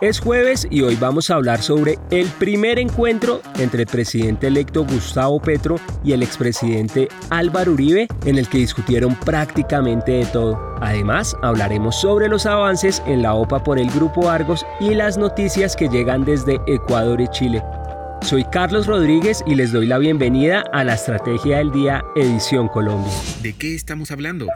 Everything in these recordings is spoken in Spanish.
Es jueves y hoy vamos a hablar sobre el primer encuentro entre el presidente electo Gustavo Petro y el expresidente Álvaro Uribe en el que discutieron prácticamente de todo. Además, hablaremos sobre los avances en la OPA por el Grupo Argos y las noticias que llegan desde Ecuador y Chile. Soy Carlos Rodríguez y les doy la bienvenida a la Estrategia del Día Edición Colombia. ¿De qué estamos hablando?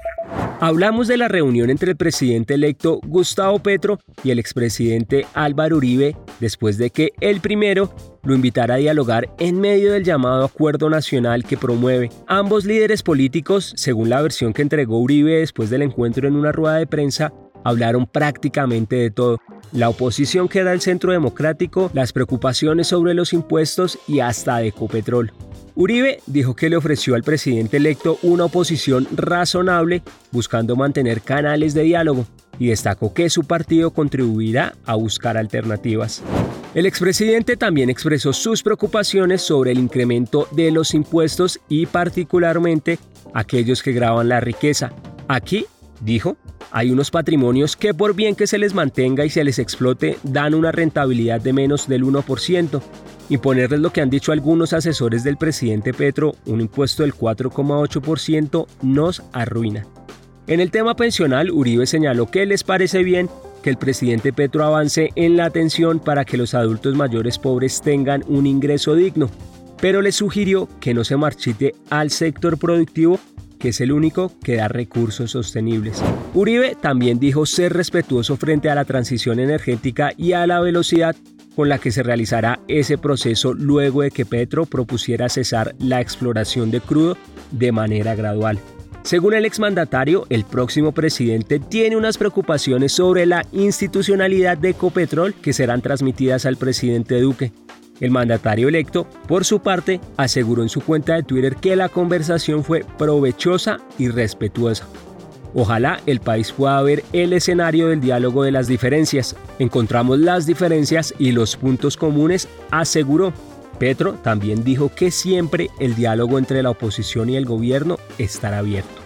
Hablamos de la reunión entre el presidente electo Gustavo Petro y el expresidente Álvaro Uribe después de que el primero lo invitara a dialogar en medio del llamado acuerdo nacional que promueve. Ambos líderes políticos, según la versión que entregó Uribe después del encuentro en una rueda de prensa, hablaron prácticamente de todo. La oposición que da el centro democrático, las preocupaciones sobre los impuestos y hasta de Ecopetrol. Uribe dijo que le ofreció al presidente electo una oposición razonable buscando mantener canales de diálogo y destacó que su partido contribuirá a buscar alternativas. El expresidente también expresó sus preocupaciones sobre el incremento de los impuestos y particularmente aquellos que graban la riqueza. Aquí, dijo, hay unos patrimonios que por bien que se les mantenga y se les explote dan una rentabilidad de menos del 1%. Imponerles lo que han dicho algunos asesores del presidente Petro, un impuesto del 4,8%, nos arruina. En el tema pensional, Uribe señaló que les parece bien que el presidente Petro avance en la atención para que los adultos mayores pobres tengan un ingreso digno, pero le sugirió que no se marchite al sector productivo que es el único que da recursos sostenibles. Uribe también dijo ser respetuoso frente a la transición energética y a la velocidad con la que se realizará ese proceso luego de que Petro propusiera cesar la exploración de crudo de manera gradual. Según el exmandatario, el próximo presidente tiene unas preocupaciones sobre la institucionalidad de Ecopetrol que serán transmitidas al presidente Duque. El mandatario electo, por su parte, aseguró en su cuenta de Twitter que la conversación fue provechosa y respetuosa. Ojalá el país pueda ver el escenario del diálogo de las diferencias. Encontramos las diferencias y los puntos comunes, aseguró. Petro también dijo que siempre el diálogo entre la oposición y el gobierno estará abierto.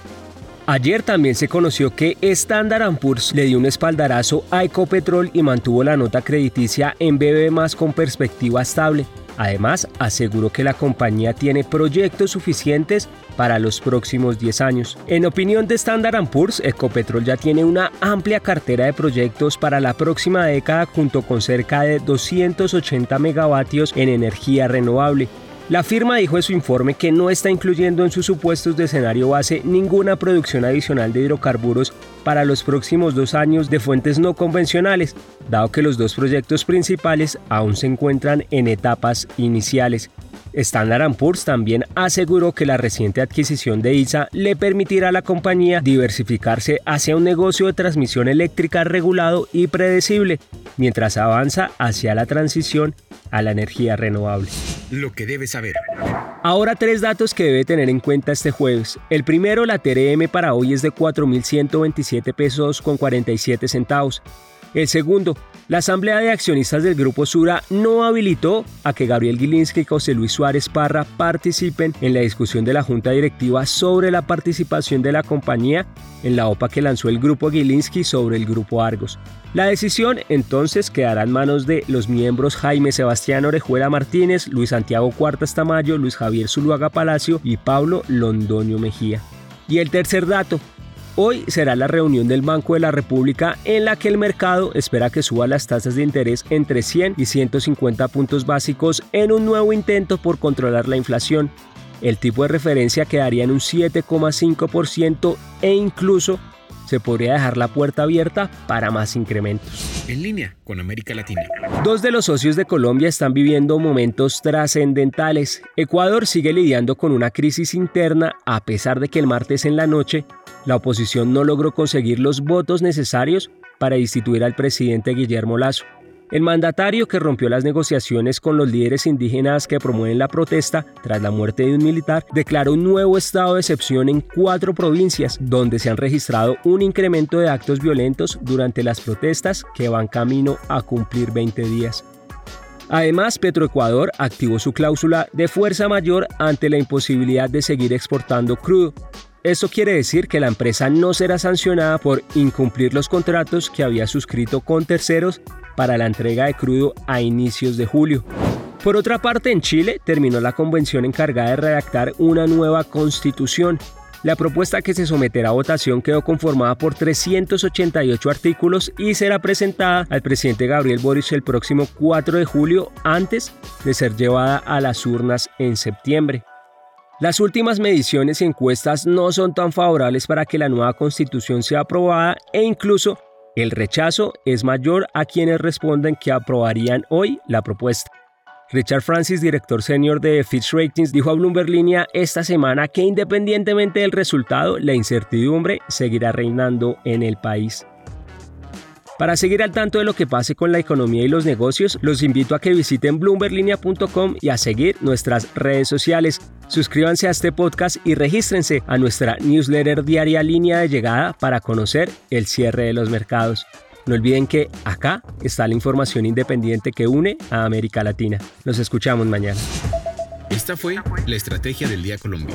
Ayer también se conoció que Standard Poor's le dio un espaldarazo a Ecopetrol y mantuvo la nota crediticia en BB con perspectiva estable. Además, aseguró que la compañía tiene proyectos suficientes para los próximos 10 años. En opinión de Standard Poor's, Ecopetrol ya tiene una amplia cartera de proyectos para la próxima década junto con cerca de 280 megavatios en energía renovable. La firma dijo en su informe que no está incluyendo en sus supuestos de escenario base ninguna producción adicional de hidrocarburos para los próximos dos años de fuentes no convencionales, dado que los dos proyectos principales aún se encuentran en etapas iniciales. Standard Poor's también aseguró que la reciente adquisición de ISA le permitirá a la compañía diversificarse hacia un negocio de transmisión eléctrica regulado y predecible, mientras avanza hacia la transición a la energía renovable. Lo que debes saber. Ahora tres datos que debe tener en cuenta este jueves. El primero, la TRM para hoy es de 4.127 pesos con 47 centavos. El segundo, la Asamblea de Accionistas del Grupo Sura no habilitó a que Gabriel Gilinski y José Luis Suárez Parra participen en la discusión de la Junta Directiva sobre la participación de la compañía en la OPA que lanzó el Grupo Gilinski sobre el Grupo Argos. La decisión entonces quedará en manos de los miembros Jaime Sebastián Orejuela Martínez, Luis Santiago Cuartas Tamayo, Luis Javier Zuluaga Palacio y Pablo Londoño Mejía. Y el tercer dato, Hoy será la reunión del Banco de la República en la que el mercado espera que suba las tasas de interés entre 100 y 150 puntos básicos en un nuevo intento por controlar la inflación. El tipo de referencia quedaría en un 7,5% e incluso se podría dejar la puerta abierta para más incrementos. En línea con América Latina. Dos de los socios de Colombia están viviendo momentos trascendentales. Ecuador sigue lidiando con una crisis interna a pesar de que el martes en la noche la oposición no logró conseguir los votos necesarios para instituir al presidente Guillermo Lazo. El mandatario que rompió las negociaciones con los líderes indígenas que promueven la protesta tras la muerte de un militar declaró un nuevo estado de excepción en cuatro provincias donde se han registrado un incremento de actos violentos durante las protestas que van camino a cumplir 20 días. Además, Petroecuador activó su cláusula de fuerza mayor ante la imposibilidad de seguir exportando crudo. Esto quiere decir que la empresa no será sancionada por incumplir los contratos que había suscrito con terceros para la entrega de crudo a inicios de julio. Por otra parte, en Chile terminó la convención encargada de redactar una nueva constitución. La propuesta que se someterá a votación quedó conformada por 388 artículos y será presentada al presidente Gabriel Boric el próximo 4 de julio antes de ser llevada a las urnas en septiembre. Las últimas mediciones y encuestas no son tan favorables para que la nueva constitución sea aprobada e incluso el rechazo es mayor a quienes responden que aprobarían hoy la propuesta. Richard Francis, director senior de Fitch Ratings, dijo a Bloomberg Línea esta semana que independientemente del resultado, la incertidumbre seguirá reinando en el país. Para seguir al tanto de lo que pase con la economía y los negocios, los invito a que visiten bloomberlinia.com y a seguir nuestras redes sociales. Suscríbanse a este podcast y regístrense a nuestra newsletter diaria línea de llegada para conocer el cierre de los mercados. No olviden que acá está la información independiente que une a América Latina. Nos escuchamos mañana. Esta fue la Estrategia del Día Colombia.